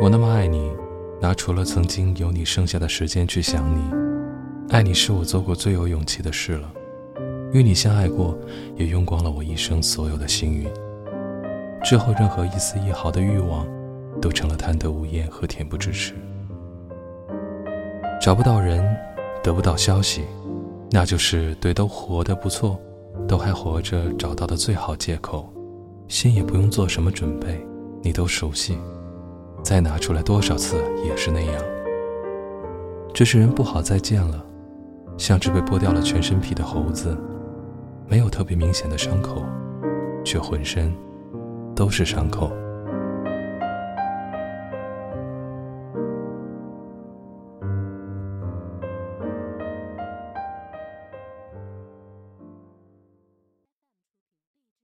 我那么爱你，拿除了曾经有你剩下的时间去想你。爱你是我做过最有勇气的事了。与你相爱过，也用光了我一生所有的幸运。之后，任何一丝一毫的欲望，都成了贪得无厌和恬不知耻。找不到人，得不到消息，那就是对都活得不错，都还活着找到的最好借口。心也不用做什么准备，你都熟悉，再拿出来多少次也是那样。这是人不好再见了，像只被剥掉了全身皮的猴子。没有特别明显的伤口，却浑身都是伤口。